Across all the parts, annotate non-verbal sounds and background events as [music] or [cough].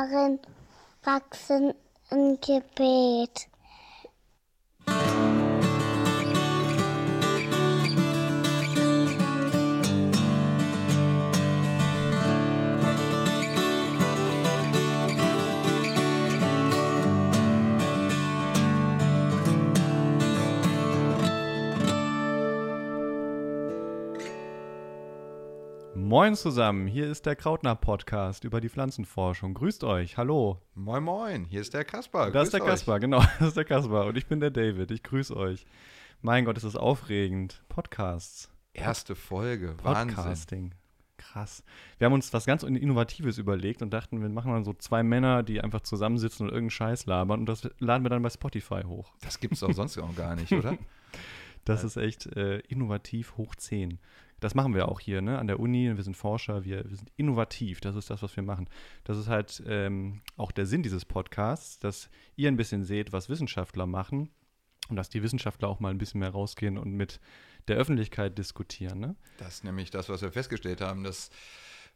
darin wachsen ein Gebet. Moin zusammen, hier ist der Krautner Podcast über die Pflanzenforschung. Grüßt euch, hallo. Moin Moin, hier ist der Kaspar. [laughs] Das ist der Kaspar, genau, das ist der Kaspar und ich bin der David. Ich grüße euch. Mein Gott, ist das aufregend. Podcasts. Erste Folge, Podcasting. Wahnsinn. Krass. Wir haben uns was ganz Innovatives überlegt und dachten, wir machen mal so zwei Männer, die einfach zusammensitzen und irgendeinen Scheiß labern und das laden wir dann bei Spotify hoch. Das gibt es auch sonst auch gar nicht, oder? [laughs] Das ist echt äh, innovativ hoch 10 das machen wir auch hier, ne, an der Uni. Wir sind Forscher, wir, wir sind innovativ. Das ist das, was wir machen. Das ist halt ähm, auch der Sinn dieses Podcasts, dass ihr ein bisschen seht, was Wissenschaftler machen und dass die Wissenschaftler auch mal ein bisschen mehr rausgehen und mit der Öffentlichkeit diskutieren. Ne? Das ist nämlich das, was wir festgestellt haben, dass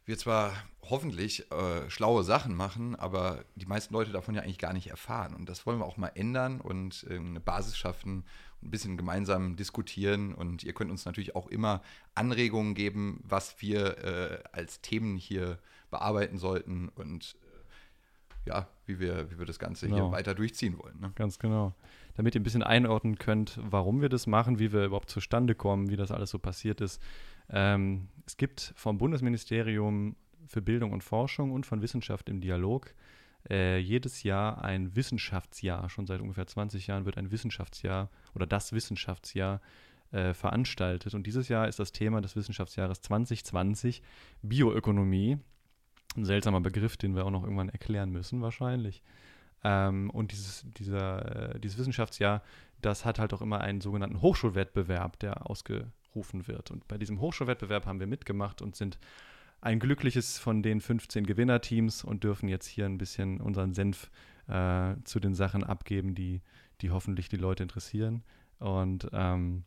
wir zwar hoffentlich äh, schlaue Sachen machen, aber die meisten Leute davon ja eigentlich gar nicht erfahren. Und das wollen wir auch mal ändern und äh, eine Basis schaffen, ein bisschen gemeinsam diskutieren. Und ihr könnt uns natürlich auch immer Anregungen geben, was wir äh, als Themen hier bearbeiten sollten und äh, ja, wie wir, wie wir das Ganze genau. hier weiter durchziehen wollen. Ne? Ganz genau. Damit ihr ein bisschen einordnen könnt, warum wir das machen, wie wir überhaupt zustande kommen, wie das alles so passiert ist. Ähm, es gibt vom Bundesministerium für Bildung und Forschung und von Wissenschaft im Dialog äh, jedes Jahr ein Wissenschaftsjahr. Schon seit ungefähr 20 Jahren wird ein Wissenschaftsjahr oder das Wissenschaftsjahr äh, veranstaltet. Und dieses Jahr ist das Thema des Wissenschaftsjahres 2020 Bioökonomie. Ein seltsamer Begriff, den wir auch noch irgendwann erklären müssen, wahrscheinlich. Ähm, und dieses, dieser, äh, dieses Wissenschaftsjahr, das hat halt auch immer einen sogenannten Hochschulwettbewerb, der ausgerufen wird. Und bei diesem Hochschulwettbewerb haben wir mitgemacht und sind ein glückliches von den 15 Gewinnerteams und dürfen jetzt hier ein bisschen unseren Senf äh, zu den Sachen abgeben, die, die hoffentlich die Leute interessieren. Und ähm,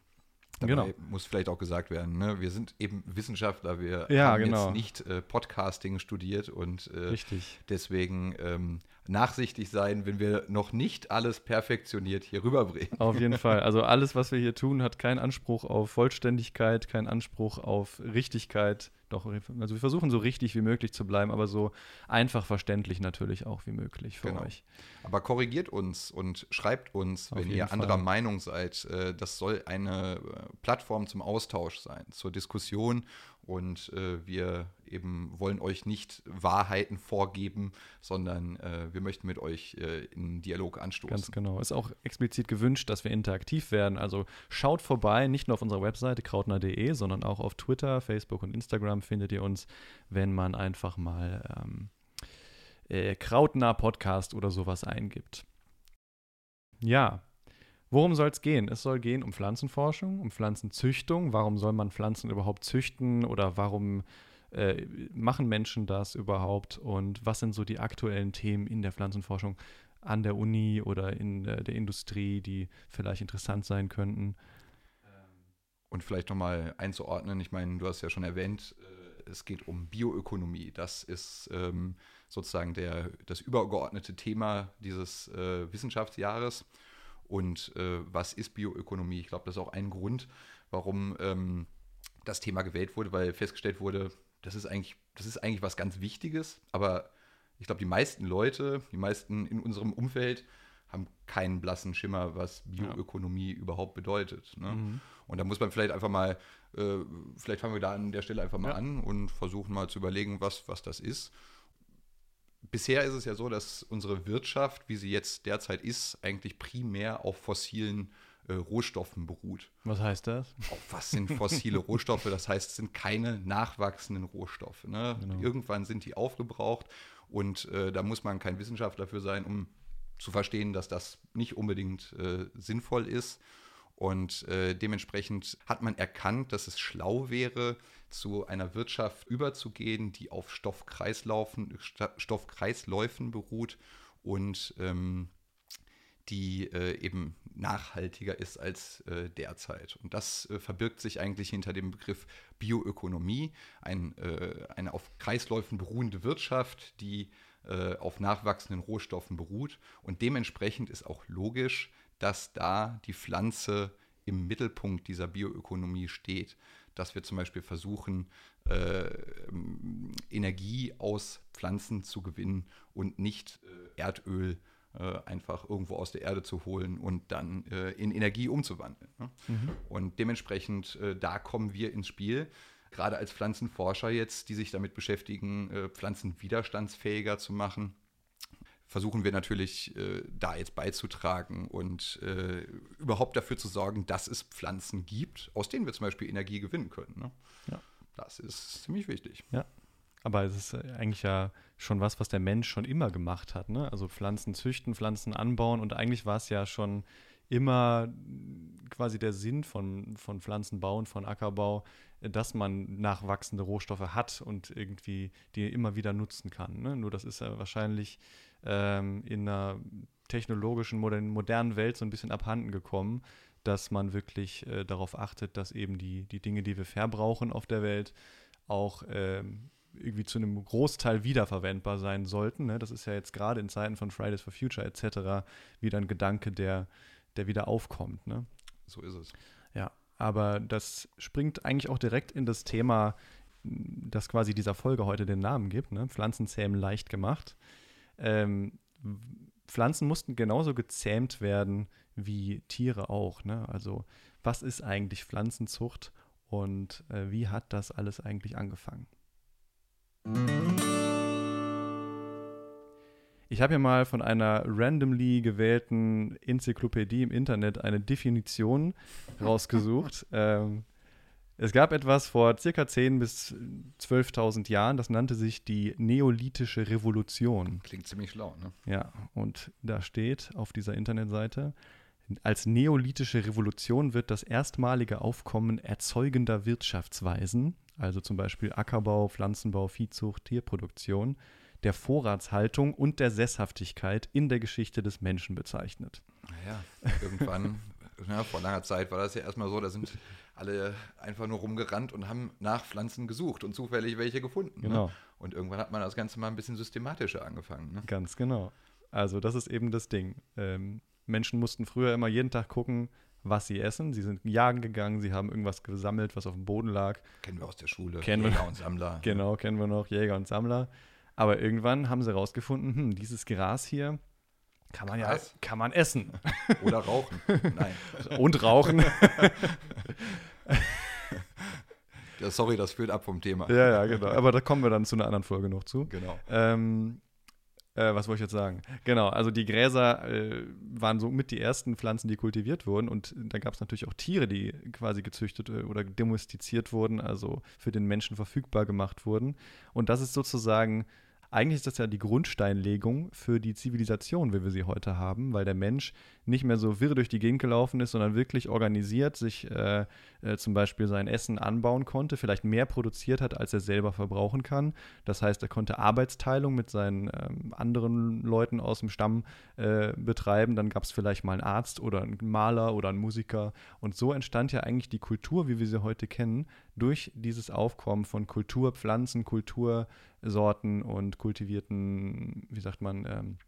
Dabei genau. muss vielleicht auch gesagt werden, ne? wir sind eben Wissenschaftler, wir ja, haben genau. jetzt nicht äh, Podcasting studiert und äh, Richtig. deswegen ähm, nachsichtig sein, wenn wir noch nicht alles perfektioniert hier rüberbringen. Auf jeden Fall. Also alles, was wir hier tun, hat keinen Anspruch auf Vollständigkeit, keinen Anspruch auf Richtigkeit. Doch, also wir versuchen so richtig wie möglich zu bleiben, aber so einfach verständlich natürlich auch wie möglich für genau. euch. Aber korrigiert uns und schreibt uns, Auf wenn ihr anderer Fall. Meinung seid. Äh, das soll eine äh, Plattform zum Austausch sein, zur Diskussion und äh, wir eben wollen euch nicht Wahrheiten vorgeben, sondern äh, wir möchten mit euch äh, in Dialog anstoßen. Ganz genau. Ist auch explizit gewünscht, dass wir interaktiv werden. Also schaut vorbei, nicht nur auf unserer Webseite krautner.de, sondern auch auf Twitter, Facebook und Instagram findet ihr uns, wenn man einfach mal ähm, äh, Krautner Podcast oder sowas eingibt. Ja, Worum soll es gehen? Es soll gehen um Pflanzenforschung, um Pflanzenzüchtung. Warum soll man Pflanzen überhaupt züchten oder warum äh, machen Menschen das überhaupt? Und was sind so die aktuellen Themen in der Pflanzenforschung an der Uni oder in äh, der Industrie, die vielleicht interessant sein könnten? Und vielleicht nochmal einzuordnen, ich meine, du hast ja schon erwähnt, äh, es geht um Bioökonomie. Das ist ähm, sozusagen der, das übergeordnete Thema dieses äh, Wissenschaftsjahres und äh, was ist Bioökonomie. Ich glaube, das ist auch ein Grund, warum ähm, das Thema gewählt wurde, weil festgestellt wurde, das ist eigentlich, das ist eigentlich was ganz Wichtiges, aber ich glaube, die meisten Leute, die meisten in unserem Umfeld haben keinen blassen Schimmer, was Bioökonomie ja. überhaupt bedeutet. Ne? Mhm. Und da muss man vielleicht einfach mal, äh, vielleicht fangen wir da an der Stelle einfach mal ja. an und versuchen mal zu überlegen, was, was das ist bisher ist es ja so, dass unsere Wirtschaft, wie sie jetzt derzeit ist, eigentlich primär auf fossilen äh, Rohstoffen beruht. Was heißt das? Auf was sind fossile Rohstoffe? Das heißt, es sind keine nachwachsenden Rohstoffe. Ne? Genau. Irgendwann sind die aufgebraucht und äh, da muss man kein Wissenschaftler für sein, um zu verstehen, dass das nicht unbedingt äh, sinnvoll ist. Und äh, dementsprechend hat man erkannt, dass es schlau wäre, zu einer Wirtschaft überzugehen, die auf Stoffkreislaufen, Stoffkreisläufen beruht und ähm, die äh, eben nachhaltiger ist als äh, derzeit. Und das äh, verbirgt sich eigentlich hinter dem Begriff Bioökonomie, ein, äh, eine auf Kreisläufen beruhende Wirtschaft, die äh, auf nachwachsenden Rohstoffen beruht. Und dementsprechend ist auch logisch, dass da die Pflanze im Mittelpunkt dieser Bioökonomie steht. Dass wir zum Beispiel versuchen, äh, Energie aus Pflanzen zu gewinnen und nicht äh, Erdöl äh, einfach irgendwo aus der Erde zu holen und dann äh, in Energie umzuwandeln. Ne? Mhm. Und dementsprechend, äh, da kommen wir ins Spiel gerade als Pflanzenforscher jetzt, die sich damit beschäftigen, Pflanzen widerstandsfähiger zu machen, versuchen wir natürlich äh, da jetzt beizutragen und äh, überhaupt dafür zu sorgen, dass es Pflanzen gibt, aus denen wir zum Beispiel Energie gewinnen können. Ne? Ja. Das ist ziemlich wichtig. Ja. Aber es ist eigentlich ja schon was, was der Mensch schon immer gemacht hat. Ne? Also Pflanzen züchten, Pflanzen anbauen und eigentlich war es ja schon immer quasi der Sinn von, von Pflanzenbau und von Ackerbau, dass man nachwachsende Rohstoffe hat und irgendwie die immer wieder nutzen kann. Ne? Nur das ist ja wahrscheinlich ähm, in einer technologischen, modernen Welt so ein bisschen abhanden gekommen, dass man wirklich äh, darauf achtet, dass eben die, die Dinge, die wir verbrauchen auf der Welt, auch ähm, irgendwie zu einem Großteil wiederverwendbar sein sollten. Ne? Das ist ja jetzt gerade in Zeiten von Fridays for Future etc. wieder ein Gedanke, der, der wieder aufkommt. Ne? So ist es. Ja, aber das springt eigentlich auch direkt in das Thema, das quasi dieser Folge heute den Namen gibt, ne? Pflanzenzähmen leicht gemacht. Ähm, Pflanzen mussten genauso gezähmt werden wie Tiere auch. Ne? Also was ist eigentlich Pflanzenzucht und äh, wie hat das alles eigentlich angefangen? Ich habe hier mal von einer randomly gewählten Enzyklopädie im Internet eine Definition rausgesucht. [laughs] ähm, es gab etwas vor circa 10.000 bis 12.000 Jahren, das nannte sich die Neolithische Revolution. Klingt ziemlich schlau, ne? Ja, und da steht auf dieser Internetseite, als neolithische Revolution wird das erstmalige Aufkommen erzeugender Wirtschaftsweisen, also zum Beispiel Ackerbau, Pflanzenbau, Viehzucht, Tierproduktion, der Vorratshaltung und der Sesshaftigkeit in der Geschichte des Menschen bezeichnet. Naja, irgendwann, [laughs] ja, vor langer Zeit war das ja erstmal so, da sind alle einfach nur rumgerannt und haben nach Pflanzen gesucht und zufällig welche gefunden. Ne? Genau. Ne? Und irgendwann hat man das Ganze mal ein bisschen systematischer angefangen. Ne? Ganz genau. Also das ist eben das Ding. Ähm, Menschen mussten früher immer jeden Tag gucken, was sie essen. Sie sind jagen gegangen, sie haben irgendwas gesammelt, was auf dem Boden lag. Kennen wir aus der Schule. Kennen Jäger wir, und Sammler. [laughs] Genau, kennen wir noch, Jäger und Sammler. Aber irgendwann haben sie herausgefunden, hm, dieses Gras hier kann man Gras? ja kann man essen. [laughs] Oder rauchen. Nein. [laughs] Und rauchen. [laughs] ja, sorry, das führt ab vom Thema. Ja, ja, genau. Aber da kommen wir dann zu einer anderen Folge noch zu. Genau. Ähm, äh, was wollte ich jetzt sagen? Genau, also die Gräser äh, waren so mit die ersten Pflanzen, die kultiviert wurden. Und da gab es natürlich auch Tiere, die quasi gezüchtet äh, oder domestiziert wurden, also für den Menschen verfügbar gemacht wurden. Und das ist sozusagen eigentlich ist das ja die Grundsteinlegung für die Zivilisation, wie wir sie heute haben, weil der Mensch nicht mehr so wirr durch die Gegend gelaufen ist, sondern wirklich organisiert sich äh, äh, zum Beispiel sein Essen anbauen konnte, vielleicht mehr produziert hat, als er selber verbrauchen kann. Das heißt, er konnte Arbeitsteilung mit seinen ähm, anderen Leuten aus dem Stamm äh, betreiben. Dann gab es vielleicht mal einen Arzt oder einen Maler oder einen Musiker. Und so entstand ja eigentlich die Kultur, wie wir sie heute kennen, durch dieses Aufkommen von Kulturpflanzen, Kultursorten und kultivierten, wie sagt man, ähm,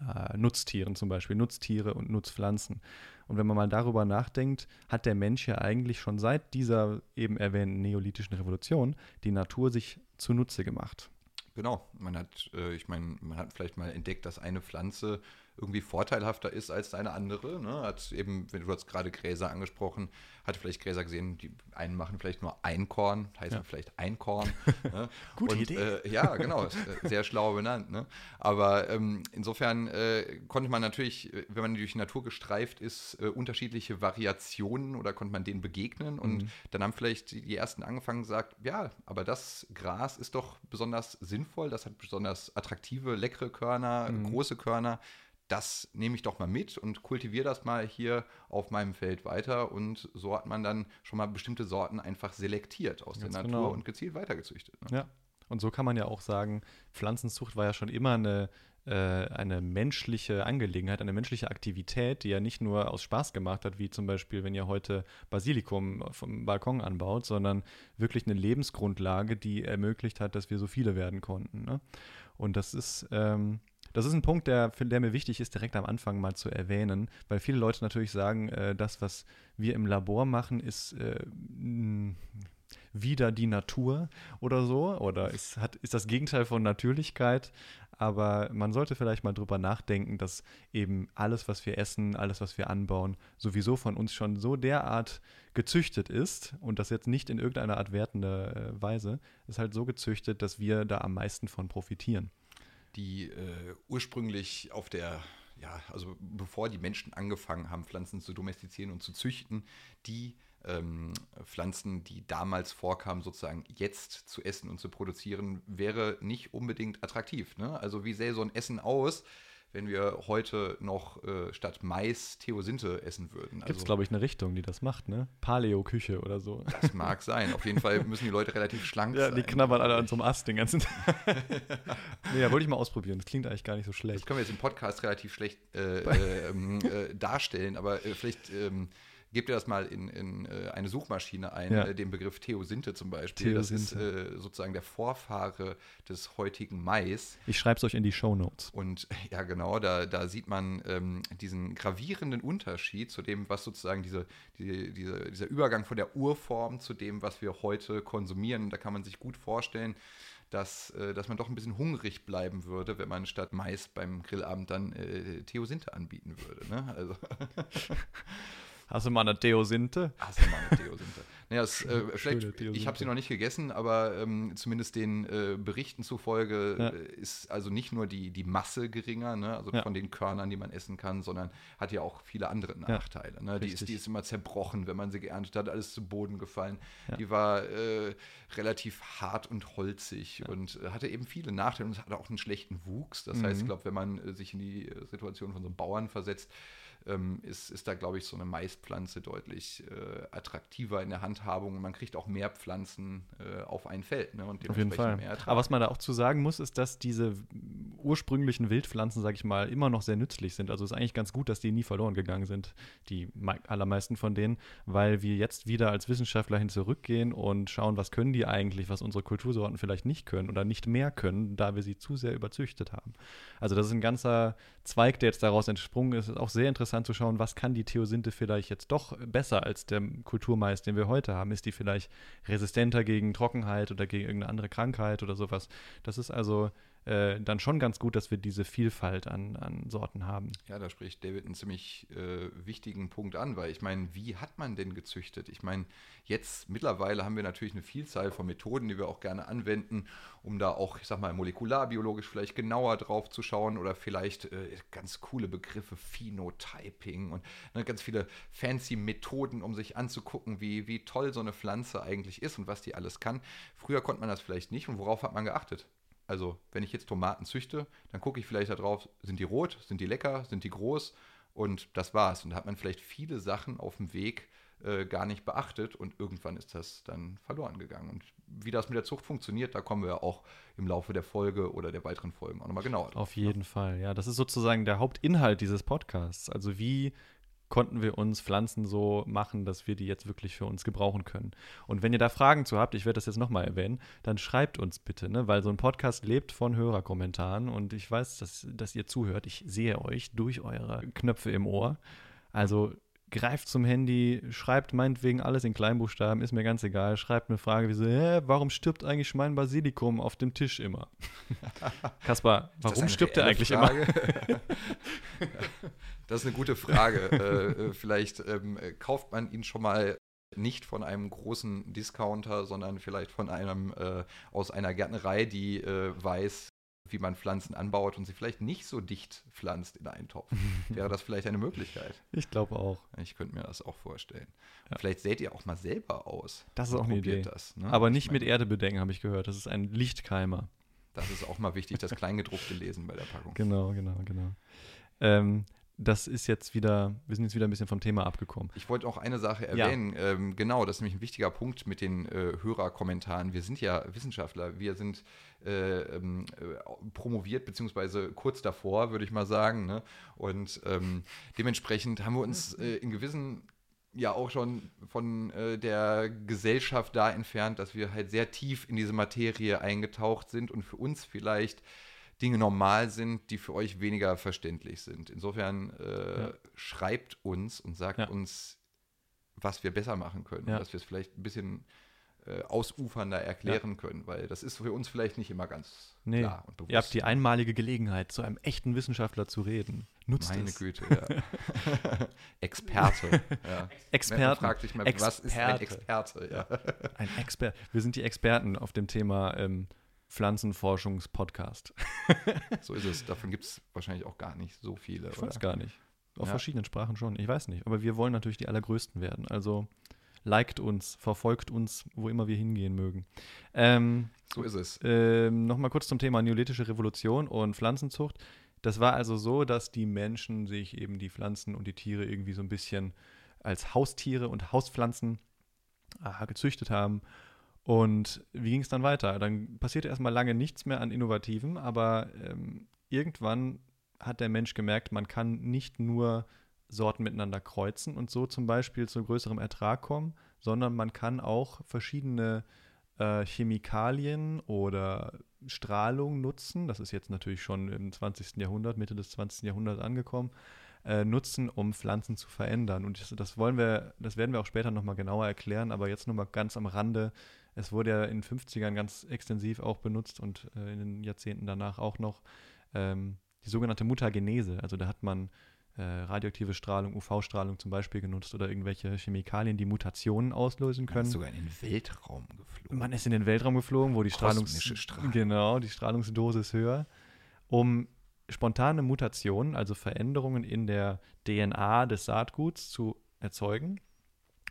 äh, Nutztieren zum Beispiel, Nutztiere und Nutzpflanzen. Und wenn man mal darüber nachdenkt, hat der Mensch ja eigentlich schon seit dieser eben erwähnten neolithischen Revolution die Natur sich zunutze gemacht. Genau, man hat, äh, ich meine, man hat vielleicht mal entdeckt, dass eine Pflanze irgendwie vorteilhafter ist als eine andere. Ne? Hat eben, wenn du hast gerade Gräser angesprochen, hat vielleicht Gräser gesehen, die einen machen vielleicht nur ein Korn, heißen ja. vielleicht ein Korn. [laughs] ne? Gute Und, Idee. Äh, ja, genau, ist, äh, sehr schlau benannt. Ne? Aber ähm, insofern äh, konnte man natürlich, äh, wenn man durch die Natur gestreift ist, äh, unterschiedliche Variationen oder konnte man denen begegnen. Und mhm. dann haben vielleicht die ersten angefangen gesagt, ja, aber das Gras ist doch besonders sinnvoll, das hat besonders attraktive, leckere Körner, mhm. große Körner das nehme ich doch mal mit und kultiviere das mal hier auf meinem Feld weiter. Und so hat man dann schon mal bestimmte Sorten einfach selektiert aus Ganz der Natur genau. und gezielt weitergezüchtet. Ne? Ja, und so kann man ja auch sagen, Pflanzenzucht war ja schon immer eine, äh, eine menschliche Angelegenheit, eine menschliche Aktivität, die ja nicht nur aus Spaß gemacht hat, wie zum Beispiel, wenn ihr heute Basilikum vom Balkon anbaut, sondern wirklich eine Lebensgrundlage, die ermöglicht hat, dass wir so viele werden konnten. Ne? Und das ist, ähm, das ist ein Punkt, der, der mir wichtig ist, direkt am Anfang mal zu erwähnen, weil viele Leute natürlich sagen, äh, das, was wir im Labor machen, ist äh, wieder die Natur oder so, oder ist, hat, ist das Gegenteil von Natürlichkeit. Aber man sollte vielleicht mal drüber nachdenken, dass eben alles, was wir essen, alles, was wir anbauen, sowieso von uns schon so derart gezüchtet ist und das jetzt nicht in irgendeiner Art wertende äh, Weise, ist halt so gezüchtet, dass wir da am meisten von profitieren. Die äh, ursprünglich auf der ja, also bevor die Menschen angefangen haben, Pflanzen zu domestizieren und zu züchten, die ähm, Pflanzen, die damals vorkamen, sozusagen jetzt zu essen und zu produzieren, wäre nicht unbedingt attraktiv. Ne? Also wie sähe so ein Essen aus, wenn wir heute noch äh, statt Mais Theosinte essen würden. Gibt es, glaube ich, eine Richtung, die das macht, ne? Paleo-Küche oder so. Das mag sein. Auf jeden Fall müssen die Leute relativ schlank ja, sein. Ja, die knabbern alle an so einem Ast den ganzen Tag. [laughs] nee, ja, wollte ich mal ausprobieren. Das klingt eigentlich gar nicht so schlecht. Das können wir jetzt im Podcast relativ schlecht äh, äh, ähm, äh darstellen, aber äh, vielleicht ähm, gebt ihr das mal in, in äh, eine Suchmaschine ein, ja. äh, den Begriff Theosinte zum Beispiel. Theosinte. Das ist äh, sozusagen der Vorfahre des heutigen Mais. Ich schreibe es euch in die Show Notes. Und [laughs] ja, genau, da, da sieht man ähm, diesen gravierenden Unterschied zu dem, was sozusagen diese, die, diese, dieser Übergang von der Urform zu dem, was wir heute konsumieren. Da kann man sich gut vorstellen, dass, äh, dass man doch ein bisschen hungrig bleiben würde, wenn man statt Mais beim Grillabend dann äh, Theosinte anbieten würde. Ne? Also [laughs] Hast du mal eine Deosinte? Hast du mal eine Deosinte? [laughs] naja, es, äh, vielleicht, ich habe sie noch nicht gegessen, aber ähm, zumindest den äh, Berichten zufolge ja. Äh, ist also nicht nur die, die Masse geringer, ne? also ja. von den Körnern, die man essen kann, sondern hat ja auch viele andere Nachteile. Ne? Die, ist, die ist immer zerbrochen, wenn man sie geerntet hat, alles zu Boden gefallen. Die war äh, relativ hart und holzig und hatte eben viele Nachteile und hatte auch einen schlechten Wuchs. Das mhm. heißt, ich glaube, wenn man äh, sich in die Situation von so einem Bauern versetzt, ähm, ist, ist da, glaube ich, so eine Maispflanze deutlich äh, attraktiver in der Handhabung. Man kriegt auch mehr Pflanzen äh, auf ein Feld. Ne, und auf jeden Fall. Aber was man da auch zu sagen muss, ist, dass diese ursprünglichen Wildpflanzen, sage ich mal, immer noch sehr nützlich sind. Also es ist eigentlich ganz gut, dass die nie verloren gegangen sind, die allermeisten von denen, weil wir jetzt wieder als Wissenschaftler hin zurückgehen und schauen, was können die eigentlich, was unsere Kultursorten vielleicht nicht können oder nicht mehr können, da wir sie zu sehr überzüchtet haben. Also das ist ein ganzer Zweig, der jetzt daraus entsprungen ist. Ist auch sehr interessant zu schauen, was kann die Theosinte vielleicht jetzt doch besser als der Kulturmais, den wir heute haben. Ist die vielleicht resistenter gegen Trockenheit oder gegen irgendeine andere Krankheit oder sowas? Das ist also äh, dann schon ganz gut, dass wir diese Vielfalt an, an Sorten haben. Ja, da spricht David einen ziemlich äh, wichtigen Punkt an, weil ich meine, wie hat man denn gezüchtet? Ich meine, jetzt mittlerweile haben wir natürlich eine Vielzahl von Methoden, die wir auch gerne anwenden, um da auch, ich sag mal, molekularbiologisch vielleicht genauer drauf zu schauen oder vielleicht äh, ganz coole Begriffe, Phenotyping und ne, ganz viele fancy Methoden, um sich anzugucken, wie, wie toll so eine Pflanze eigentlich ist und was die alles kann. Früher konnte man das vielleicht nicht und worauf hat man geachtet? Also, wenn ich jetzt Tomaten züchte, dann gucke ich vielleicht darauf, sind die rot, sind die lecker, sind die groß und das war's. Und da hat man vielleicht viele Sachen auf dem Weg äh, gar nicht beachtet und irgendwann ist das dann verloren gegangen. Und wie das mit der Zucht funktioniert, da kommen wir auch im Laufe der Folge oder der weiteren Folgen auch nochmal genauer drauf. Auf jeden ne? Fall, ja. Das ist sozusagen der Hauptinhalt dieses Podcasts. Also wie konnten wir uns Pflanzen so machen, dass wir die jetzt wirklich für uns gebrauchen können. Und wenn ihr da Fragen zu habt, ich werde das jetzt nochmal erwähnen, dann schreibt uns bitte, ne? weil so ein Podcast lebt von Hörerkommentaren und ich weiß, dass, dass ihr zuhört. Ich sehe euch durch eure Knöpfe im Ohr. Also greift zum Handy, schreibt meinetwegen alles in Kleinbuchstaben, ist mir ganz egal. Schreibt eine Frage wie so, hä, warum stirbt eigentlich mein Basilikum auf dem Tisch immer? [laughs] Kaspar, warum stirbt er eigentlich Frage? immer? [laughs] [laughs] das ist eine gute Frage. [laughs] äh, äh vielleicht ähm, kauft man ihn schon mal nicht von einem großen Discounter, sondern vielleicht von einem äh, aus einer Gärtnerei, die äh, weiß, wie man Pflanzen anbaut und sie vielleicht nicht so dicht pflanzt in einen Topf. [laughs] Wäre das vielleicht eine Möglichkeit? Ich glaube auch. Ich könnte mir das auch vorstellen. Ja. Vielleicht seht ihr auch mal selber aus. Das ist auch eine Idee. Das, ne? Aber nicht mit Erde bedenken, habe ich gehört. Das ist ein Lichtkeimer. Das ist auch mal wichtig, das Kleingedruckte lesen bei der Packung. [laughs] Genau, genau, genau. Ähm, das ist jetzt wieder, wir sind jetzt wieder ein bisschen vom Thema abgekommen. Ich wollte auch eine Sache erwähnen. Ja. Ähm, genau, das ist nämlich ein wichtiger Punkt mit den äh, Hörerkommentaren. Wir sind ja Wissenschaftler, wir sind äh, ähm, äh, promoviert, beziehungsweise kurz davor, würde ich mal sagen. Ne? Und ähm, dementsprechend haben wir uns äh, in gewissen ja auch schon von äh, der Gesellschaft da entfernt, dass wir halt sehr tief in diese Materie eingetaucht sind und für uns vielleicht Dinge normal sind, die für euch weniger verständlich sind. Insofern äh, Ja. schreibt uns und sagt Ja. uns, was wir besser machen können, Ja. dass wir es vielleicht ein bisschen äh, ausufernder erklären können, weil das ist für uns vielleicht nicht immer ganz Nee, klar und bewusst. ihr habt die einmalige Gelegenheit, zu einem echten Wissenschaftler zu reden. Nutzt Meine es. Güte, ja. [laughs] Experte. Ja. Experten. fragt sich mal, was ist ein Experte. Experte? Ja. Ein Expert. Wir sind die Experten auf dem Thema ähm, Pflanzenforschungspodcast. [laughs] So ist es. Davon gibt es wahrscheinlich auch gar nicht so viele. Ich weiß oder? gar nicht. Auf Ja. verschiedenen Sprachen schon. Ich weiß nicht. Aber wir wollen natürlich die allergrößten werden. Also liked uns, verfolgt uns, wo immer wir hingehen mögen. Ähm, So ist es. ähm, Nochmal kurz zum Thema Neolithische Revolution und Pflanzenzucht. Das war also so, dass die Menschen sich eben die Pflanzen und die Tiere irgendwie so ein bisschen als Haustiere und Hauspflanzen aha, gezüchtet haben. Und wie ging es dann weiter? Dann passierte erstmal lange nichts mehr an Innovativen, aber ähm, irgendwann hat der Mensch gemerkt, man kann nicht nur Sorten miteinander kreuzen und so zum Beispiel zu größerem Ertrag kommen, sondern man kann auch verschiedene äh, Chemikalien oder Strahlung nutzen. Das ist jetzt natürlich schon im 20. Jahrhundert, Mitte des 20. Jahrhunderts angekommen, äh, nutzen, um Pflanzen zu verändern. Und das, wollen wir, das werden wir auch später nochmal genauer erklären, aber jetzt nochmal ganz am Rande. Es wurde ja in den 50ern ganz extensiv auch benutzt und äh, in den Jahrzehnten danach auch noch ähm, die sogenannte Mutagenese. Also da hat man äh, radioaktive Strahlung, UV-Strahlung zum Beispiel genutzt oder irgendwelche Chemikalien, die Mutationen auslösen Man ist können. sogar in den Weltraum geflogen. Man ist in den Weltraum geflogen, wo die Strahlungs Strahlung. genau die Strahlungsdosis höher, um spontane Mutationen, also Veränderungen in der DNA des Saatguts zu erzeugen.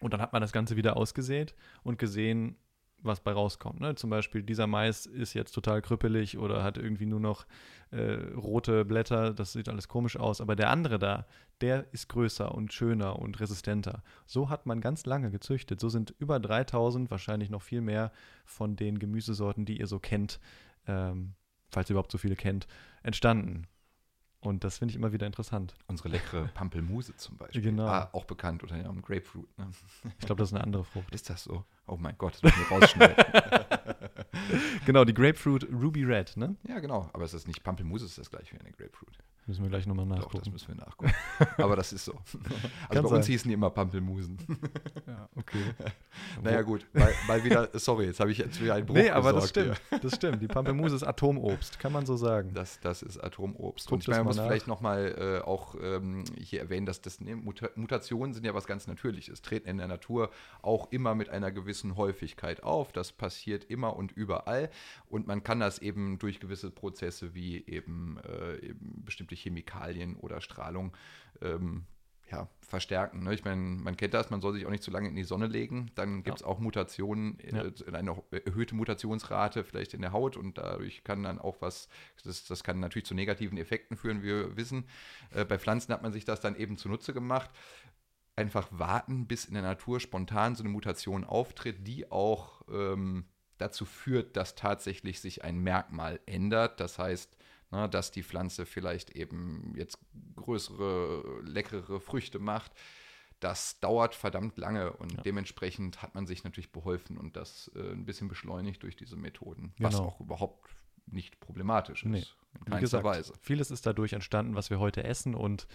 Und dann hat man das Ganze wieder ausgesät und gesehen, was bei rauskommt. Ne? Zum Beispiel, dieser Mais ist jetzt total krüppelig oder hat irgendwie nur noch äh, rote Blätter, das sieht alles komisch aus. Aber der andere da, der ist größer und schöner und resistenter. So hat man ganz lange gezüchtet. So sind über 3000, wahrscheinlich noch viel mehr von den Gemüsesorten, die ihr so kennt, ähm, falls ihr überhaupt so viele kennt, entstanden. Und das finde ich immer wieder interessant. Unsere leckere Pampelmuse zum Beispiel. Genau. Ah, auch bekannt unter dem Namen Grapefruit. Ne? Ich glaube, das ist eine andere Frucht. Ist das so? Oh mein Gott, das müssen wir rausschneiden. [laughs] genau, die Grapefruit Ruby Red, ne? ja, genau. Aber es ist nicht Pampelmuse, es ist das gleiche wie eine Grapefruit. Müssen wir gleich nochmal Doch, das nachgucken. müssen wir nachgucken. Aber das ist so. [laughs] Also bei sein. uns hießen die immer Pampelmusen. Ja, okay. [laughs] naja, gut. Mal, mal wieder, sorry, jetzt habe ich jetzt wieder einen Bruch Nee, aber das stimmt. Das stimmt. Die Pampelmuse ist Atomobst, kann man so sagen. Das, das ist Atomobst. Guckt und ich meine, man muss nach. vielleicht nochmal äh, auch ähm, hier erwähnen, dass das ne, Muta Mutationen sind ja was ganz Natürliches, treten in der Natur auch immer mit einer gewissen Häufigkeit auf. Das passiert immer und überall. Und man kann das eben durch gewisse Prozesse wie eben, äh, eben bestimmte Chemikalien oder Strahlung ähm, ja, verstärken. Ne? Ich meine, man kennt das, man soll sich auch nicht zu lange in die Sonne legen. Dann gibt es auch Mutationen, Ja. äh, eine erhöhte Mutationsrate vielleicht in der Haut und dadurch kann dann auch was, das, das kann natürlich zu negativen Effekten führen, wie wir wissen. Äh, bei Pflanzen hat man sich das dann eben zunutze gemacht. Einfach warten, bis in der Natur spontan so eine Mutation auftritt, die auch ähm, dazu führt, dass tatsächlich sich ein Merkmal ändert. Das heißt, na, dass die Pflanze vielleicht eben jetzt größere, leckerere Früchte macht. Das dauert verdammt lange und Ja. dementsprechend hat man sich natürlich beholfen und das äh, ein bisschen beschleunigt durch diese Methoden, was Genau. auch überhaupt nicht problematisch ist. Nee. In Wie gesagt, Weise. vieles ist dadurch entstanden, was wir heute essen und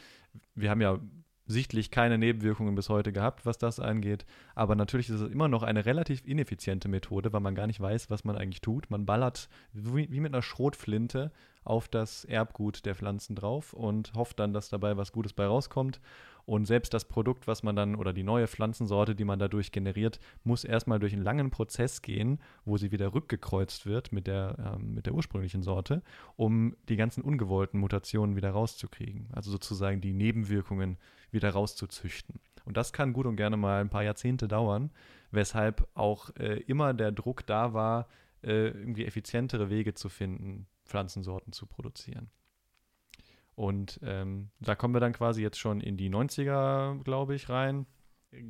wir haben ja sichtlich keine Nebenwirkungen bis heute gehabt, was das angeht. Aber natürlich ist es immer noch eine relativ ineffiziente Methode, weil man gar nicht weiß, was man eigentlich tut. Man ballert wie, wie mit einer Schrotflinte auf das Erbgut der Pflanzen drauf und hofft dann, dass dabei was Gutes bei rauskommt. Und selbst das Produkt, was man dann oder die neue Pflanzensorte, die man dadurch generiert, muss erstmal durch einen langen Prozess gehen, wo sie wieder rückgekreuzt wird mit der, ähm, mit der ursprünglichen Sorte, um die ganzen ungewollten Mutationen wieder rauszukriegen. Also sozusagen die Nebenwirkungen wieder rauszuzüchten. Und das kann gut und gerne mal ein paar Jahrzehnte dauern, weshalb auch äh, immer der Druck da war, äh, irgendwie effizientere Wege zu finden, Pflanzensorten zu produzieren. Und ähm, da kommen wir dann quasi jetzt schon in die 90er, glaube ich, rein.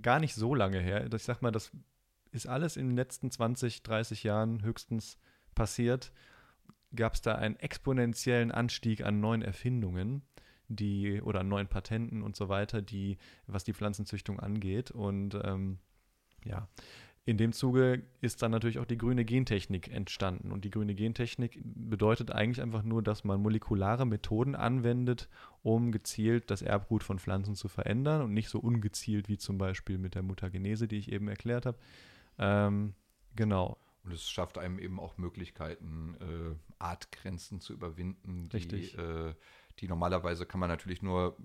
Gar nicht so lange her. Ich sag mal, das ist alles in den letzten 20, 30 Jahren höchstens passiert. Gab es da einen exponentiellen Anstieg an neuen Erfindungen, die oder neuen Patenten und so weiter, die, was die Pflanzenzüchtung angeht. Und ähm, ja, in dem Zuge ist dann natürlich auch die grüne Gentechnik entstanden. Und die grüne Gentechnik bedeutet eigentlich einfach nur, dass man molekulare Methoden anwendet, um gezielt das Erbgut von Pflanzen zu verändern und nicht so ungezielt wie zum Beispiel mit der Mutagenese, die ich eben erklärt habe. Ähm, genau. Und es schafft einem eben auch Möglichkeiten, äh, Artgrenzen zu überwinden, die Richtig. äh, die normalerweise kann man natürlich nur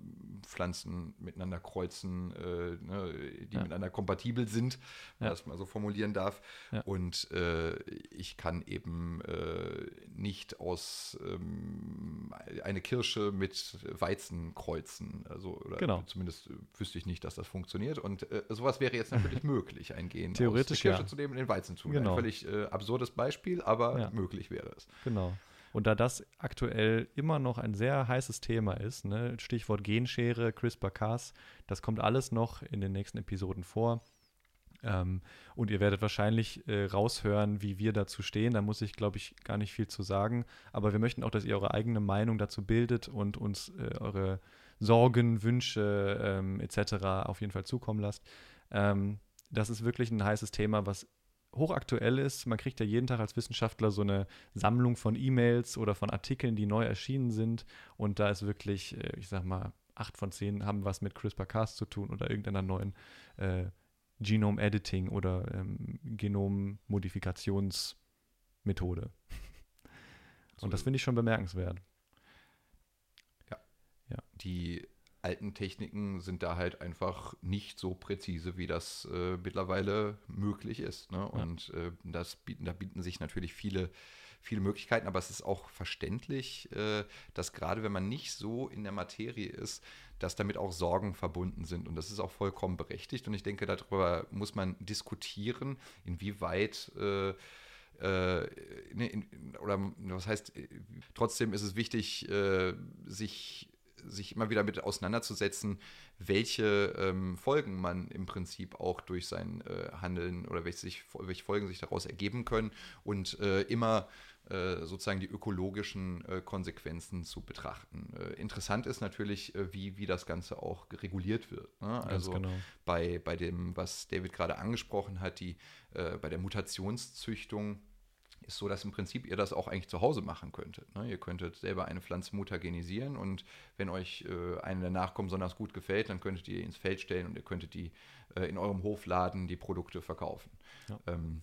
Pflanzen miteinander kreuzen, äh, ne, die Ja. miteinander kompatibel sind, wenn Ja. man das mal so formulieren darf. Ja. Und äh, ich kann eben äh, nicht aus ähm, eine Kirsche mit Weizen kreuzen. Also, oder Genau. zumindest wüsste ich nicht, dass das funktioniert. Und äh, sowas wäre jetzt natürlich [laughs] möglich, ein Gen aus Theoretisch, der Kirsche zu nehmen und den Weizen zu. Genau. Ein völlig äh, absurdes Beispiel, aber möglich wäre es. Genau. Und da das aktuell immer noch ein sehr heißes Thema ist, ne, Stichwort Genschere, CRISPR-Cas, das kommt alles noch in den nächsten Episoden vor. Ähm, und ihr werdet wahrscheinlich äh, raushören, wie wir dazu stehen. Da muss ich, glaube ich, gar nicht viel zu sagen. Aber wir möchten auch, dass ihr eure eigene Meinung dazu bildet und uns äh, eure Sorgen, Wünsche ähm, etc. auf jeden Fall zukommen lasst. Ähm, das ist wirklich ein heißes Thema, was hochaktuell ist. Man kriegt ja jeden Tag als Wissenschaftler so eine Sammlung von E-Mails oder von Artikeln, die neu erschienen sind. Und da ist wirklich, äh, ich sag mal, acht von zehn haben was mit CRISPR-Cas zu tun oder irgendeiner neuen äh, Genome-Editing oder ähm, Genommodifikationsmethode. Und das finde ich schon bemerkenswert. die alten Techniken sind da halt einfach nicht so präzise, wie das äh, mittlerweile möglich ist. Ne? Und äh, das bieten, da bieten sich natürlich viele, viele Möglichkeiten, aber es ist auch verständlich, äh, dass gerade wenn man nicht so in der Materie ist, dass damit auch Sorgen verbunden sind. Und das ist auch vollkommen berechtigt. Und ich denke, darüber muss man diskutieren, inwieweit äh, äh, ne, oder was heißt, äh, trotzdem ist es wichtig, sich, sich immer wieder mit auseinanderzusetzen, welche ähm, Folgen man im Prinzip auch durch sein äh, Handeln oder welche, sich, welche Folgen sich daraus ergeben können und äh, immer äh, sozusagen die ökologischen äh, Konsequenzen zu betrachten. Äh, interessant ist natürlich, wie, wie das Ganze auch reguliert wird. Ne? Also genau. bei, bei dem, was David gerade angesprochen hat, die, bei der Mutationszüchtung ist so, dass im Prinzip ihr das auch eigentlich zu Hause machen könntet. Ne? Ihr könntet selber eine Pflanze mutagenisieren und wenn euch äh, eine der Nachkommen besonders gut gefällt, dann könntet ihr ins Feld stellen und ihr könntet die äh, in eurem Hofladen die Produkte verkaufen. Ja. Ähm,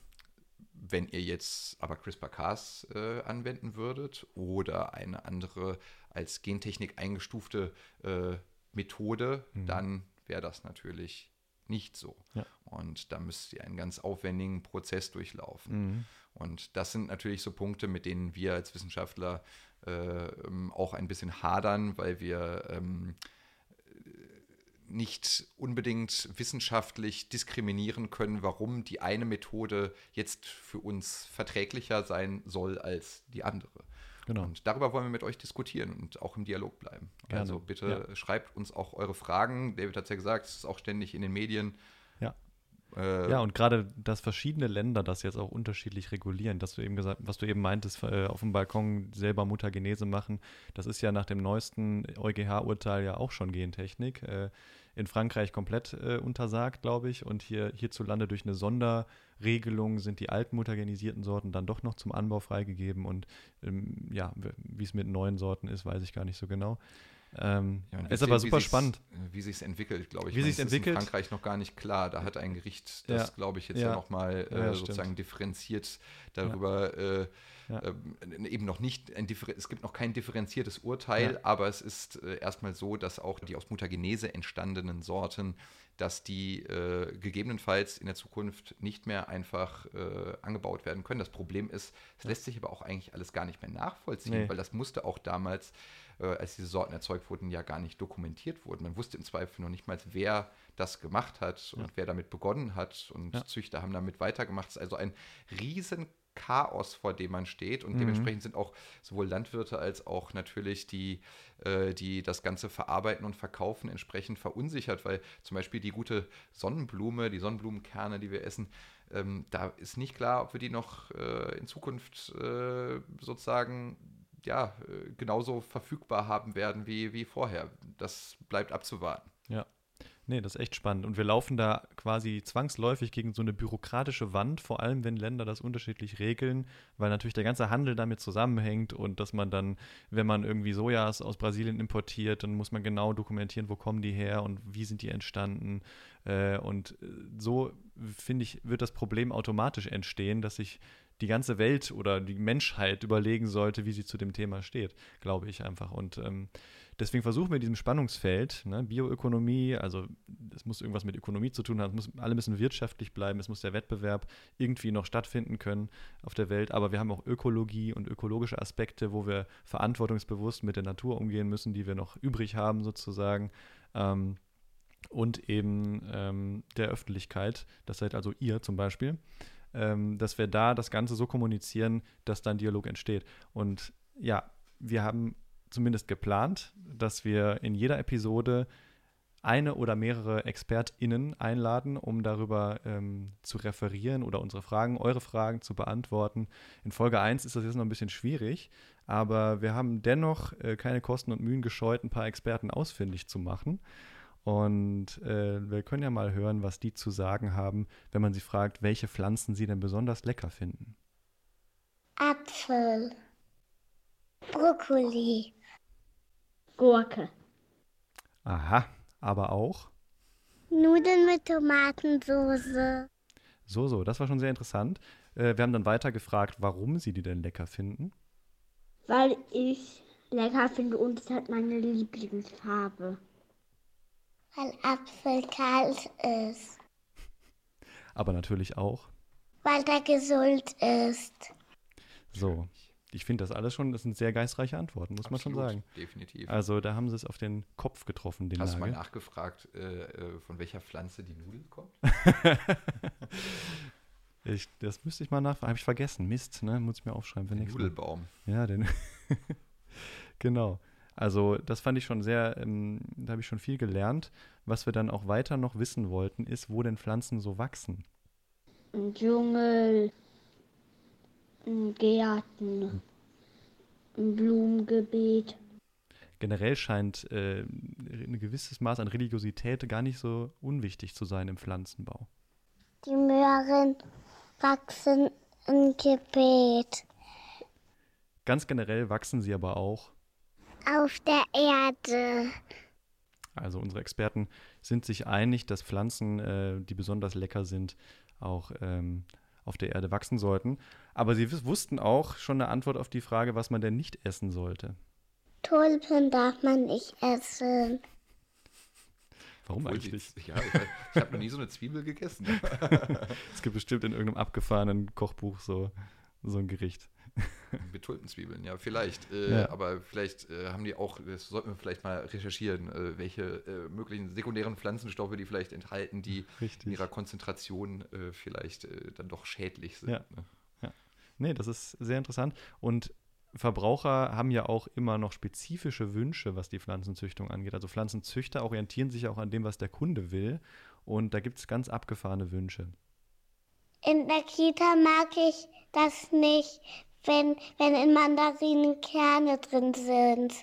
wenn ihr jetzt aber CRISPR-Cas äh, anwenden würdet oder eine andere als Gentechnik eingestufte äh, Methode, Mhm. dann wäre das natürlich nicht so. Ja. Und da müsst ihr einen ganz aufwendigen Prozess durchlaufen. Mhm. Und das sind natürlich so Punkte, mit denen wir als Wissenschaftler äh, ähm, auch ein bisschen hadern, weil wir ähm, nicht unbedingt wissenschaftlich diskriminieren können, warum die eine Methode jetzt für uns verträglicher sein soll als die andere. Genau. Und darüber wollen wir mit euch diskutieren und auch im Dialog bleiben. Gerne. Also bitte schreibt uns auch eure Fragen. David hat es ja gesagt, es ist auch ständig in den Medien. Ja. Äh, Ja, und gerade, dass verschiedene Länder das jetzt auch unterschiedlich regulieren, dass du eben gesagt, was du eben meintest, äh, auf dem Balkon selber Mutagenese machen, das ist ja nach dem neuesten EuGH-Urteil ja auch schon Gentechnik. Äh, in Frankreich komplett äh, untersagt, glaube ich, und hier hierzulande durch eine Sonderregelung sind die alten mutagenisierten Sorten dann doch noch zum Anbau freigegeben und ähm, ja, wie es mit neuen Sorten ist, weiß ich gar nicht so genau. Ähm, Ja, ist aber super spannend. Wie sich es entwickelt, glaube ich. Wie Ich meine, sich's es ist entwickelt? in Frankreich noch gar nicht klar. Da hat ein Gericht das, Ja. glaube ich, jetzt ja, Ja. nochmal Ja, äh, ja, sozusagen differenziert darüber. Äh, ähm, eben noch nicht, ein differ es gibt noch kein differenziertes Urteil, aber es ist äh, erstmal so, dass auch die aus Mutagenese entstandenen Sorten, dass die äh, gegebenenfalls in der Zukunft nicht mehr einfach äh, angebaut werden können. Das Problem ist, es lässt sich aber auch eigentlich alles gar nicht mehr nachvollziehen, Nee. weil das musste auch damals äh, als diese Sorten erzeugt wurden, ja gar nicht dokumentiert wurden. Man wusste im Zweifel noch nicht mal, wer das gemacht hat und Ja. wer damit begonnen hat. Und Ja. Züchter haben damit weitergemacht. Es ist also ein riesen Chaos, vor dem man steht. Und Mhm. dementsprechend sind auch sowohl Landwirte als auch natürlich die, äh, die das Ganze verarbeiten und verkaufen, entsprechend verunsichert, weil zum Beispiel die gute Sonnenblume, die Sonnenblumenkerne, die wir essen, ähm, da ist nicht klar, ob wir die noch äh, in Zukunft äh, sozusagen ja, äh, genauso verfügbar haben werden wie, wie vorher. Das bleibt abzuwarten. Nee, das ist echt spannend. Und wir laufen da quasi zwangsläufig gegen so eine bürokratische Wand, vor allem wenn Länder das unterschiedlich regeln, weil natürlich der ganze Handel damit zusammenhängt und dass man dann, wenn man irgendwie Sojas aus Brasilien importiert, dann muss man genau dokumentieren, wo kommen die her und wie sind die entstanden. Äh, und so, finde ich, wird das Problem automatisch entstehen, dass sich die ganze Welt oder die Menschheit überlegen sollte, wie sie zu dem Thema steht, glaube ich einfach. Und ähm, deswegen versuchen wir in diesem Spannungsfeld, ne, Bioökonomie, also es muss irgendwas mit Ökonomie zu tun haben, muss, alle müssen wirtschaftlich bleiben, es muss der Wettbewerb irgendwie noch stattfinden können auf der Welt, aber wir haben auch Ökologie und ökologische Aspekte, wo wir verantwortungsbewusst mit der Natur umgehen müssen, die wir noch übrig haben sozusagen. Ähm, und eben ähm, der Öffentlichkeit, das seid also ihr zum Beispiel, ähm, dass wir da das Ganze so kommunizieren, dass dann Dialog entsteht. Und ja, wir haben zumindest geplant, dass wir in jeder Episode eine oder mehrere ExpertInnen einladen, um darüber ähm, zu referieren oder unsere Fragen, eure Fragen zu beantworten. In Folge 1 ist das jetzt noch ein bisschen schwierig, aber wir haben dennoch äh, keine Kosten und Mühen gescheut, ein paar Experten ausfindig zu machen. Und äh, wir können ja mal hören, was die zu sagen haben, wenn man sie fragt, welche Pflanzen sie denn besonders lecker finden. Apfel. Brokkoli. Gurke. Aha, aber auch. Nudeln mit Tomatensauce. So, so, das war schon sehr interessant. Äh, wir haben dann weiter gefragt, warum sie die denn lecker finden. Weil ich lecker finde und es hat meine Lieblingsfarbe. Weil Apfel kalt ist. Aber natürlich auch. Weil der gesund ist. So, ich finde das alles schon, das sind sehr geistreiche Antworten, muss man schon Absolut, sagen. Definitiv. Also da haben sie es auf den Kopf getroffen, den Hast du mal Nagel. nachgefragt, äh, äh, von welcher Pflanze die Nudel kommt? [laughs] Ich, das müsste ich mal nachfragen. Habe ich vergessen. Mist, ne? Muss ich mir aufschreiben für Der nächstes Mal. Nudelbaum. Ja, den. [laughs] genau. Also, das fand ich schon sehr, ähm, da habe ich schon viel gelernt. Was wir dann auch weiter noch wissen wollten, ist, wo denn Pflanzen so wachsen. Im Dschungel. In Gärten. Im Blumengebiet. Generell scheint äh, ein gewisses Maß an Religiosität gar nicht so unwichtig zu sein im Pflanzenbau. Die Möhren wachsen im Gebet. Ganz generell wachsen sie aber auch. Auf der Erde. Also unsere Experten sind sich einig, dass Pflanzen, äh, die besonders lecker sind, auch ähm, auf der Erde wachsen sollten. Aber sie wussten auch schon eine Antwort auf die Frage, was man denn nicht essen sollte. Tulpen darf man nicht essen. Warum Obwohl die- eigentlich? Ja, ich, ich habe noch nie so eine Zwiebel gegessen. [laughs] Es gibt bestimmt in irgendeinem abgefahrenen Kochbuch so, so ein Gericht. [laughs] Mit Tulpenzwiebeln, ja, vielleicht. Äh, Ja. Aber vielleicht äh, haben die auch, das sollten wir vielleicht mal recherchieren, äh, welche äh, möglichen sekundären Pflanzenstoffe die vielleicht enthalten, die in Richtig. ihrer Konzentration äh, vielleicht äh, dann doch schädlich sind. Ja. Ne? Nee, das ist sehr interessant. Und Verbraucher haben ja auch immer noch spezifische Wünsche, was die Pflanzenzüchtung angeht. Also Pflanzenzüchter orientieren sich auch an dem, was der Kunde will. Und da gibt es ganz abgefahrene Wünsche. In der Kita mag ich das nicht, wenn, wenn in Mandarinen Kerne drin sind.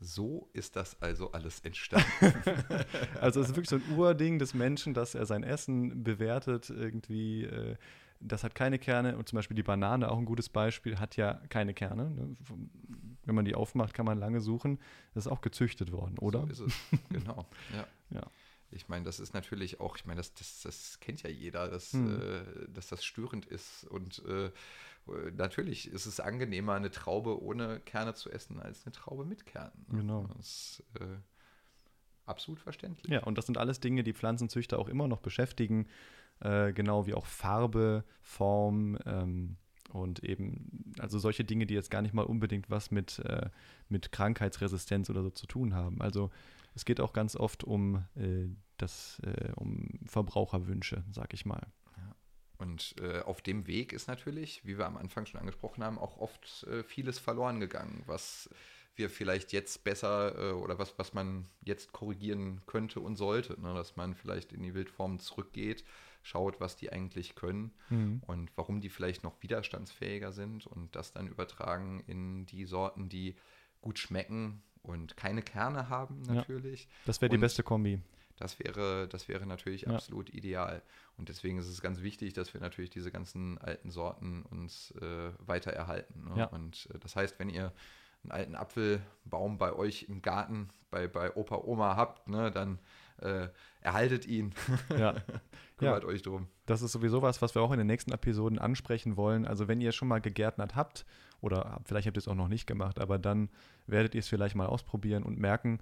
So ist das also alles entstanden. [laughs] Also es ist wirklich so ein Urding des Menschen, dass er sein Essen bewertet irgendwie. Äh, das hat keine Kerne und zum Beispiel die Banane, auch ein gutes Beispiel, hat ja keine Kerne. Ne? Wenn man die aufmacht, kann man lange suchen. Das ist auch gezüchtet worden, oder? So ist es, genau. [laughs] Ja. Ja. Ich meine, das ist natürlich auch, ich meine, das, das, das kennt ja jeder, dass, Hm. äh, dass das störend ist. Und äh, natürlich ist es angenehmer, eine Traube ohne Kerne zu essen, als eine Traube mit Kernen. ne? Genau. Das ist äh, absolut verständlich. Ja, und das sind alles Dinge, die Pflanzenzüchter auch immer noch beschäftigen, äh, genau wie auch Farbe, Form ähm, und eben, also solche Dinge, die jetzt gar nicht mal unbedingt was mit, äh, mit Krankheitsresistenz oder so zu tun haben. Also es geht auch ganz oft um, äh, das, äh, um Verbraucherwünsche, sag ich mal. Und äh, auf dem Weg ist natürlich, wie wir am Anfang schon angesprochen haben, auch oft äh, vieles verloren gegangen, was wir vielleicht jetzt besser äh, oder was, was man jetzt korrigieren könnte und sollte. Ne? Dass man vielleicht in die Wildformen zurückgeht, schaut, was die eigentlich können und warum die vielleicht noch widerstandsfähiger sind und das dann übertragen in die Sorten, die gut schmecken und keine Kerne haben natürlich. Ja, das wäre die beste Kombi. Das wäre, das wäre natürlich ja. absolut ideal. Und deswegen ist es ganz wichtig, dass wir natürlich diese ganzen alten Sorten uns äh, weiter erhalten. Ne? Ja. Und äh, das heißt, wenn ihr einen alten Apfelbaum bei euch im Garten, bei, bei Opa, Oma habt, ne, dann äh, erhaltet ihn. Ja. [laughs] Kümmert ja. euch drum. Das ist sowieso was, was wir auch in den nächsten Episoden ansprechen wollen. Also wenn ihr schon mal gegärtnert habt, oder vielleicht habt ihr es auch noch nicht gemacht, aber dann werdet ihr es vielleicht mal ausprobieren und merken,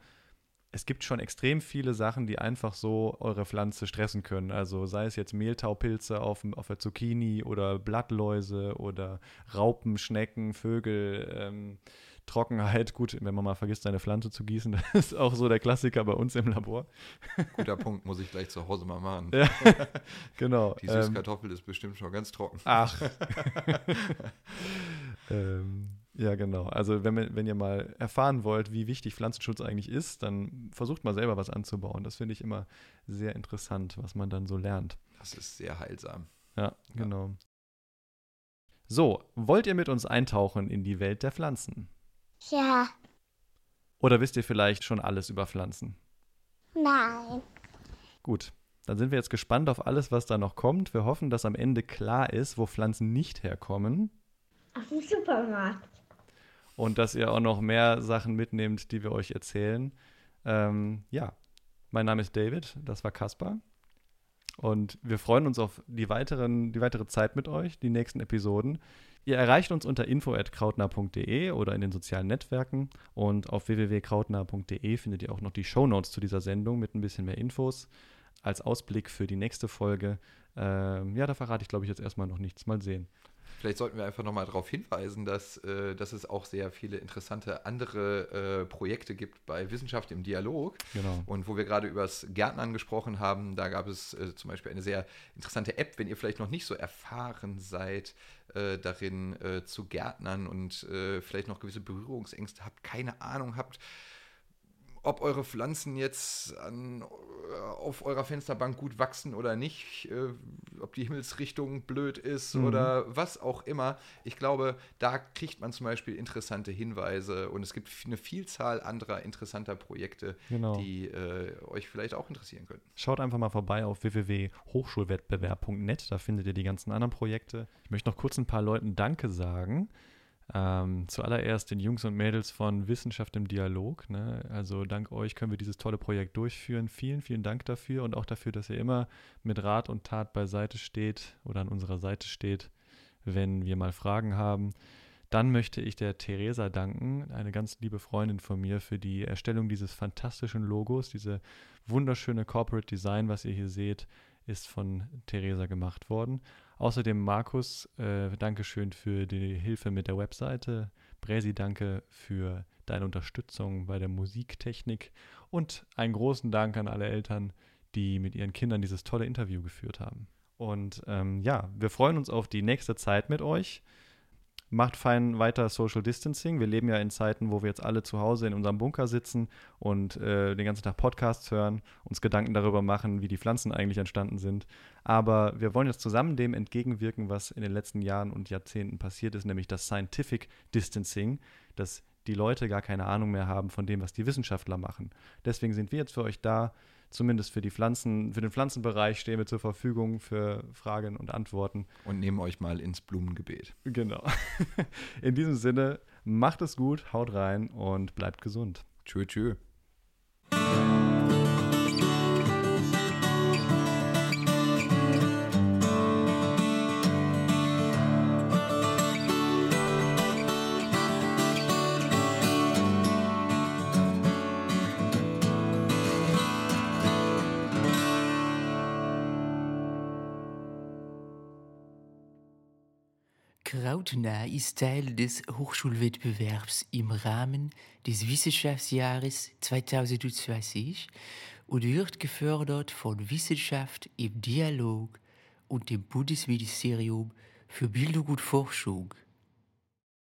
es gibt schon extrem viele Sachen, die einfach so eure Pflanze stressen können. Also sei es jetzt Mehltaupilze auf, auf der Zucchini oder Blattläuse oder Raupen, Schnecken, Vögel, ähm, Trockenheit. Gut, wenn man mal vergisst, seine Pflanze zu gießen, [laughs] das ist auch so der Klassiker bei uns im Labor. Guter Punkt, muss ich gleich zu Hause mal machen. Ja, [laughs] genau. Die Süßkartoffel ähm, ist bestimmt schon ganz trocken. Ach. [laughs] ähm, ja, genau. Also wenn, wenn ihr mal erfahren wollt, wie wichtig Pflanzenschutz eigentlich ist, dann versucht mal selber was anzubauen. Das finde ich immer sehr interessant, was man dann so lernt. Das ist sehr heilsam. Ja, genau. So, wollt ihr mit uns eintauchen in die Welt der Pflanzen? Ja. Oder wisst ihr vielleicht schon alles über Pflanzen? Nein. Gut, dann sind wir jetzt gespannt auf alles, was da noch kommt. Wir hoffen, dass am Ende klar ist, wo Pflanzen nicht herkommen. Aus dem Supermarkt. Und dass ihr auch noch mehr Sachen mitnehmt, die wir euch erzählen. Ähm, ja, mein Name ist David, das war Kaspar. Und wir freuen uns auf die, weiteren, die weitere Zeit mit euch, die nächsten Episoden. Ihr erreicht uns unter info.krautner.de oder in den sozialen Netzwerken. Und auf www.krautner.de findet ihr auch noch die Shownotes zu dieser Sendung mit ein bisschen mehr Infos als Ausblick für die nächste Folge. Ähm, ja, da verrate ich, glaube ich, jetzt erstmal noch nichts. Mal sehen. Vielleicht sollten wir einfach nochmal darauf hinweisen, dass, äh, dass es auch sehr viele interessante andere äh, Projekte gibt bei Wissenschaft im Dialog. Genau. Und wo wir gerade über das Gärtnern gesprochen haben, da gab es äh, zum Beispiel eine sehr interessante App, wenn ihr vielleicht noch nicht so erfahren seid äh, darin äh, zu Gärtnern und äh, vielleicht noch gewisse Berührungsängste habt, keine Ahnung habt ob eure Pflanzen jetzt an, äh, auf eurer Fensterbank gut wachsen oder nicht, äh, ob die Himmelsrichtung blöd ist mhm. oder was auch immer. Ich glaube, da kriegt man zum Beispiel interessante Hinweise und es gibt eine Vielzahl anderer interessanter Projekte, genau. die äh, euch vielleicht auch interessieren könnten. Schaut einfach mal vorbei auf www.hochschulwettbewerb.net, da findet ihr die ganzen anderen Projekte. Ich möchte noch kurz ein paar Leuten Danke sagen. Ähm, zuallererst den Jungs und Mädels von Wissenschaft im Dialog. Ne? Also dank euch können wir dieses tolle Projekt durchführen. Vielen, vielen Dank dafür und auch dafür, dass ihr immer mit Rat und Tat beiseite steht oder an unserer Seite steht, wenn wir mal Fragen haben. Dann möchte ich der Theresa danken, eine ganz liebe Freundin von mir, für die Erstellung dieses fantastischen Logos. Diese wunderschöne Corporate Design, was ihr hier seht, ist von Theresa gemacht worden. Außerdem Markus, äh, Dankeschön für die Hilfe mit der Webseite. Bresi, danke für deine Unterstützung bei der Musiktechnik. Und einen großen Dank an alle Eltern, die mit ihren Kindern dieses tolle Interview geführt haben. Und ähm, ja, wir freuen uns auf die nächste Zeit mit euch. Macht fein weiter Social Distancing. Wir leben ja in Zeiten, wo wir jetzt alle zu Hause in unserem Bunker sitzen und äh, den ganzen Tag Podcasts hören, uns Gedanken darüber machen, wie die Pflanzen eigentlich entstanden sind. Aber wir wollen jetzt zusammen dem entgegenwirken, was in den letzten Jahren und Jahrzehnten passiert ist, nämlich das Scientific Distancing, dass die Leute gar keine Ahnung mehr haben von dem, was die Wissenschaftler machen. Deswegen sind wir jetzt für euch da, zumindest für die Pflanzen, für den Pflanzenbereich stehen wir zur Verfügung für Fragen und Antworten. Und nehmen euch mal ins Blumengebet. Genau. [laughs] In diesem Sinne, macht es gut, haut rein und bleibt gesund. Tschö, tschö. Krautnah ist Teil des Hochschulwettbewerbs im Rahmen des Wissenschaftsjahres 2020 und wird gefördert von Wissenschaft im Dialog und dem Bundesministerium für Bildung und Forschung.